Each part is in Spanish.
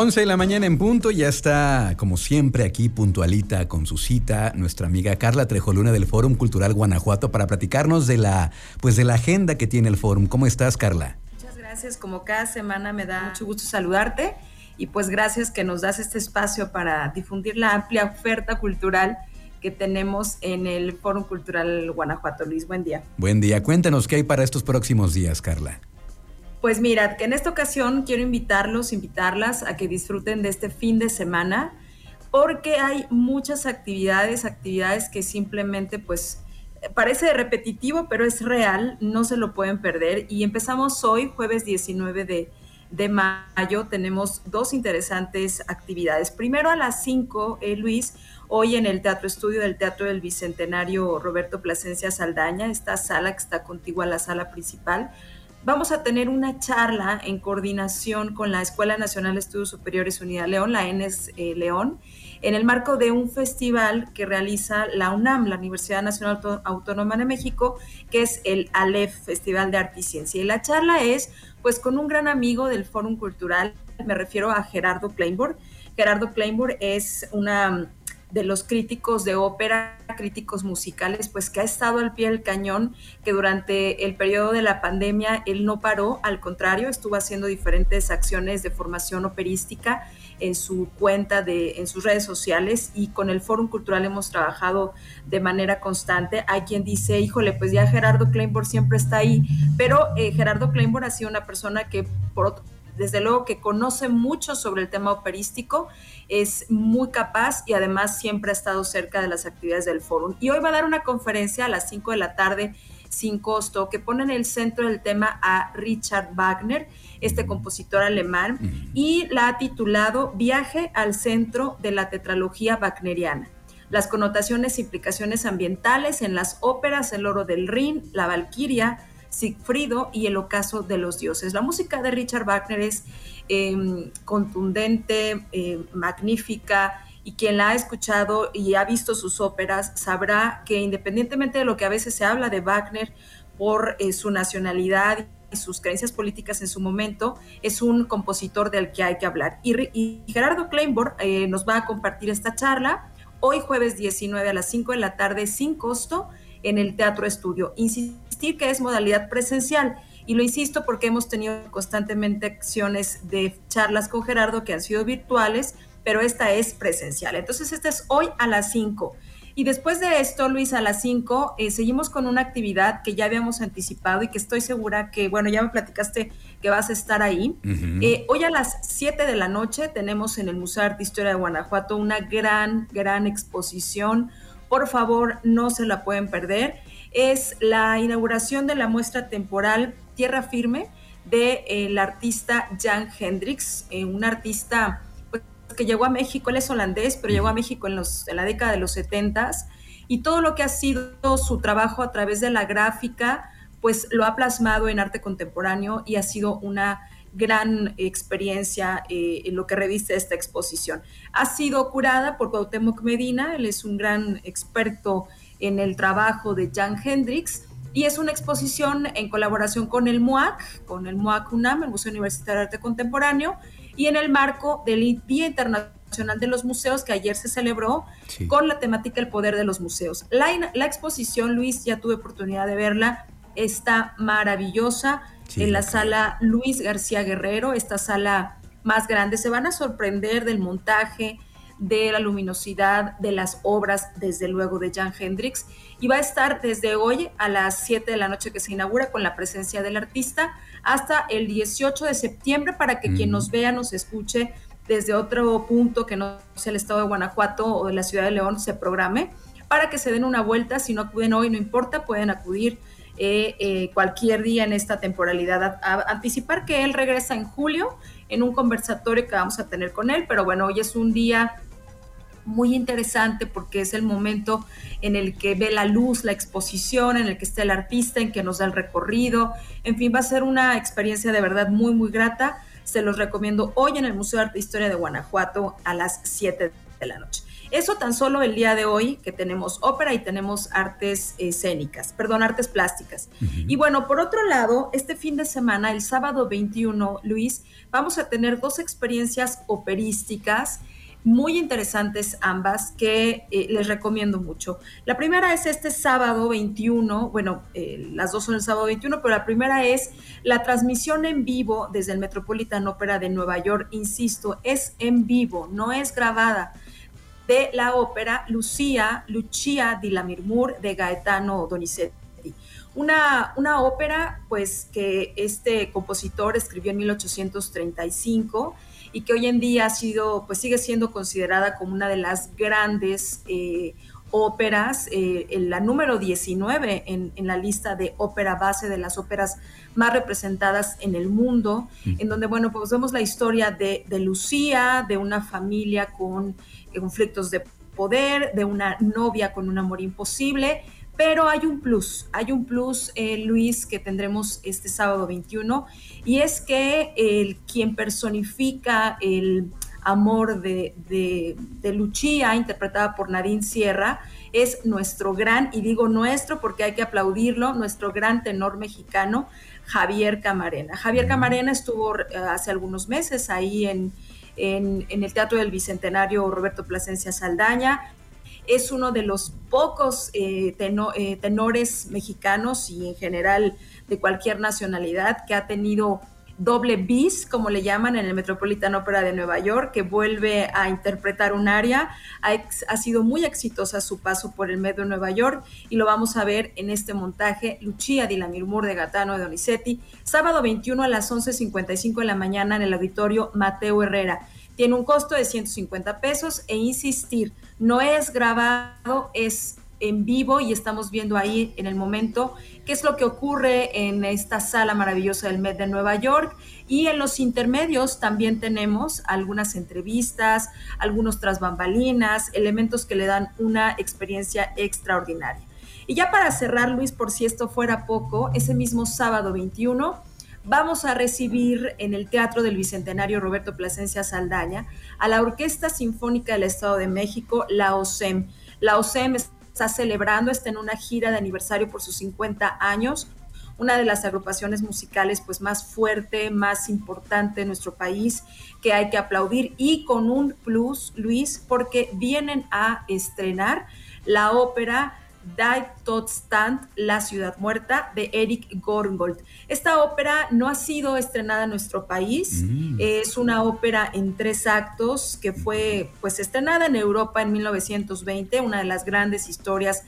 11 de la mañana en punto, ya está como siempre aquí puntualita con su cita nuestra amiga Carla Trejoluna del Fórum Cultural Guanajuato para platicarnos de la pues de la agenda que tiene el Fórum. ¿Cómo estás, Carla? Muchas gracias, como cada semana me da mucho gusto saludarte y pues gracias que nos das este espacio para difundir la amplia oferta cultural que tenemos en el Fórum Cultural Guanajuato. Luis, buen día. Buen día. Cuéntanos qué hay para estos próximos días, Carla. Pues mira, que en esta ocasión quiero invitarlos, invitarlas a que disfruten de este fin de semana, porque hay muchas actividades, actividades que simplemente pues parece repetitivo, pero es real, no se lo pueden perder. Y empezamos hoy, jueves 19 de, de mayo, tenemos dos interesantes actividades. Primero a las 5, eh, Luis, hoy en el Teatro Estudio del Teatro del Bicentenario Roberto Plasencia Saldaña, esta sala que está contigua a la sala principal vamos a tener una charla en coordinación con la Escuela Nacional de Estudios Superiores Unidad León, la ENES eh, León, en el marco de un festival que realiza la UNAM, la Universidad Nacional Autónoma de México, que es el ALEF, Festival de Arte y Ciencia. Y la charla es pues con un gran amigo del Fórum Cultural, me refiero a Gerardo Kleinborg. Gerardo Kleinborg es una de los críticos de ópera, críticos musicales, pues que ha estado al pie del cañón, que durante el periodo de la pandemia él no paró, al contrario, estuvo haciendo diferentes acciones de formación operística en su cuenta de en sus redes sociales y con el Fórum Cultural hemos trabajado de manera constante. Hay quien dice, híjole, pues ya Gerardo Kleinborg siempre está ahí, pero eh, Gerardo Kleinborg ha sido una persona que por desde luego que conoce mucho sobre el tema operístico, es muy capaz y además siempre ha estado cerca de las actividades del foro. Y hoy va a dar una conferencia a las 5 de la tarde sin costo, que pone en el centro del tema a Richard Wagner, este compositor alemán, y la ha titulado Viaje al centro de la tetralogía wagneriana. Las connotaciones e implicaciones ambientales en las óperas El oro del Rin, La Valquiria, Sigfrido y El ocaso de los dioses. La música de Richard Wagner es em, contundente, em, magnífica, y quien la ha escuchado y ha visto sus óperas sabrá que independientemente de lo que a veces se habla de Wagner por eh, su nacionalidad y sus creencias políticas en su momento, es un compositor del que hay que hablar. Y, Gerardo Kleinborg eh, nos va a compartir esta charla hoy jueves 19 a las 5 de la tarde sin costo en el Teatro Estudio. Insistir que es modalidad presencial. Y lo insisto porque hemos tenido constantemente acciones de charlas con Gerardo que han sido virtuales, pero esta es presencial. Entonces, esta es hoy a las 5. Y después de esto, Luis, a las 5, eh, seguimos con una actividad que ya habíamos anticipado y que estoy segura que, bueno, ya me platicaste que vas a estar ahí. Eh, hoy a las 7 de la noche tenemos en el Museo de Arte e Historia de Guanajuato una gran, gran exposición por favor no se la pueden perder. Es la inauguración de la muestra temporal Tierra Firme del el artista Jan Hendrix, eh, un artista pues, que llegó a México, él es holandés, pero llegó a México en, los, en la década de los 70 y todo lo que ha sido su trabajo a través de la gráfica, pues lo ha plasmado en arte contemporáneo y ha sido una gran experiencia eh, en lo que reviste esta exposición. Ha sido curada por Cuauhtémoc Medina, él es un gran experto en el trabajo de Jan Hendrix y es una exposición en colaboración con el MUAC, con el MUAC UNAM, el Museo Universitario de Arte Contemporáneo, y en el marco del Día Internacional de los Museos que ayer se celebró con la temática El Poder de los Museos. La, la exposición, Luis, ya tuve oportunidad de verla, está maravillosa en la sala Luis García Guerrero, esta sala más grande. Se van a sorprender del montaje, de la luminosidad de las obras, desde luego, de Jan Hendrix. Y va a estar desde hoy a las 7 de la noche que se inaugura con la presencia del artista hasta el 18 de septiembre para que quien nos vea, nos escuche desde otro punto que no sea el estado de Guanajuato o de la ciudad de León se programe para que se den una vuelta. Si no acuden hoy, no importa, pueden acudir eh, eh, cualquier día en esta temporalidad. anticipar que él regresa en julio en un conversatorio que vamos a tener con él, pero bueno, hoy es un día muy interesante porque es el momento en el que ve la luz, la exposición, en el que está el artista, en que nos da el recorrido. En fin, va a ser una experiencia de verdad muy, muy grata. Se los recomiendo hoy en el Museo de Arte e Historia de Guanajuato a las 7 de la noche. Eso tan solo el día de hoy, que tenemos ópera y tenemos artes escénicas, perdón, artes plásticas. Y bueno, por otro lado, este fin de semana, el sábado 21, Luis, vamos a tener dos experiencias operísticas muy interesantes ambas que eh, les recomiendo mucho. La primera es este sábado 21, bueno, eh, las dos son el sábado 21, pero la primera es la transmisión en vivo desde el Metropolitan Opera de Nueva York, insisto, es en vivo, no es grabada, de la ópera Lucía, Lucia di la Mirmur de Gaetano Donizetti. Una, una ópera pues que este compositor escribió en 1835 y que hoy en día ha sido, pues sigue siendo considerada como una de las grandes eh, óperas, eh, la número 19 en, la lista de ópera base de las óperas más representadas en el mundo, en donde, bueno, pues vemos la historia de, de Lucía, de una familia con conflictos de poder, de una novia con un amor imposible, pero hay un plus, hay un plus, eh, Luis, que tendremos este sábado 21, y es que el quien personifica el amor de, de, de Lucia, interpretada por Nadine Sierra, es nuestro gran, y digo nuestro porque hay que aplaudirlo, nuestro gran tenor mexicano, Javier Camarena. Javier Camarena estuvo eh, hace algunos meses ahí en, en, el Teatro del Bicentenario Roberto Plasencia Saldaña, es uno de los pocos eh, eh, tenores mexicanos y en general de cualquier nacionalidad que ha tenido doble bis, como le llaman en el Metropolitan Opera de Nueva York, que vuelve a interpretar un área. Ha, sido muy exitosa su paso por el medio de Nueva York y lo vamos a ver en este montaje Lucia di la Mirmur de Gatano de Donizetti, sábado 21 a las 11.55 de la mañana en el auditorio Mateo Herrera. Tiene un costo de 150 pesos e insistir, no es grabado, es en vivo y estamos viendo ahí en el momento qué es lo que ocurre en esta sala maravillosa del Met de Nueva York. Y en los intermedios también tenemos algunas entrevistas, algunos tras bambalinas, elementos que le dan una experiencia extraordinaria. Y ya para cerrar, Luis, por si esto fuera poco, ese mismo sábado 21 vamos a recibir en el Teatro del Bicentenario Roberto Plasencia Saldaña a la Orquesta Sinfónica del Estado de México, la OSEM. La OSEM está celebrando, está en una gira de aniversario por sus 50 años, una de las agrupaciones musicales pues más fuerte, más importante en nuestro país, que hay que aplaudir y con un plus, Luis, porque vienen a estrenar la ópera Die Stand, La Ciudad Muerta, de Eric Gorngold. Esta ópera no ha sido estrenada en nuestro país, mm. es una ópera en tres actos que fue pues estrenada en Europa en 1920, una de las grandes historias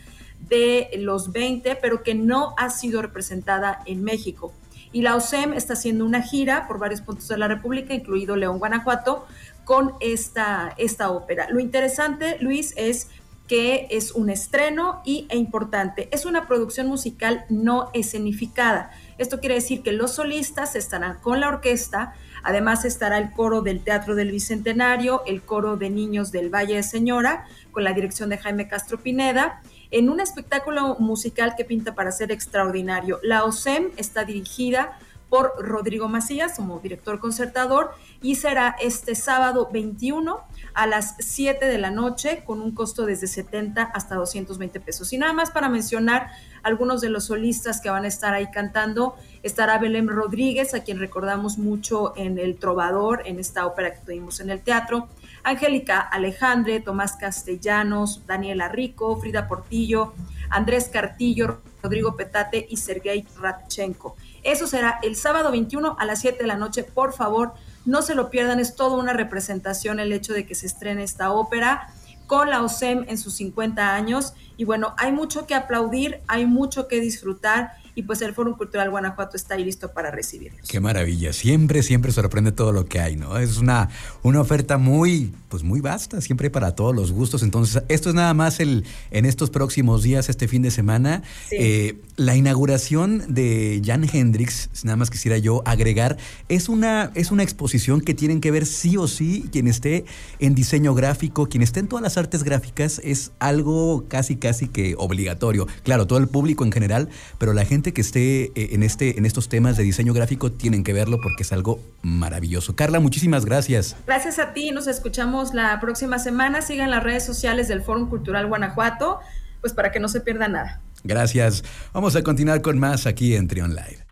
de los 20, pero que no ha sido representada en México. Y la OSEM está haciendo una gira por varios puntos de la República, incluido León, Guanajuato, con esta, esta ópera. Lo interesante, Luis, es que es un estreno y, e importante, es una producción musical no escenificada. Esto quiere decir que los solistas estarán con la orquesta, además estará el coro del Teatro del Bicentenario, el coro de niños del Valle de Señora, con la dirección de Jaime Castro Pineda, en un espectáculo musical que pinta para ser extraordinario. La OSEM está dirigida por Rodrigo Macías como director concertador y será este sábado 21 a las 7 de la noche con un costo desde 70 hasta 220 pesos. Y nada más para mencionar algunos de los solistas que van a estar ahí cantando, estará Belém Rodríguez, a quien recordamos mucho en El Trovador, en esta ópera que tuvimos en el teatro, Angélica Alejandre, Tomás Castellanos, Daniela Rico, Frida Portillo, Andrés Cartillo, Rodrigo Petate y Sergei Radchenko. Eso será el sábado 21 a las 7 de la noche. Por favor, no se lo pierdan, es toda una representación el hecho de que se estrene esta ópera con la OSEM en sus 50 años. Y bueno, hay mucho que aplaudir, hay mucho que disfrutar y pues el Foro Cultural Guanajuato está ahí listo para recibirlos. Qué maravilla, siempre, siempre sorprende todo lo que hay, ¿no? Es una, una oferta muy, pues muy vasta, siempre para todos los gustos. Entonces, esto es nada más el, en estos próximos días, este fin de semana, eh, la inauguración de Jan Hendrix, nada más quisiera yo agregar, es una, es una exposición que tienen que ver sí o sí quien esté en diseño gráfico, quien esté en todas las artes gráficas, es algo casi, casi que obligatorio. Claro, todo el público en general, pero la gente que esté eh, en, este, en estos temas de diseño gráfico tienen que verlo porque es algo maravilloso. Carla, muchísimas gracias. Gracias a ti, nos escuchamos la próxima semana. Sigan las redes sociales del Fórum Cultural Guanajuato, pues para que no se pierda nada. Gracias. Vamos a continuar con más aquí en Trion Live.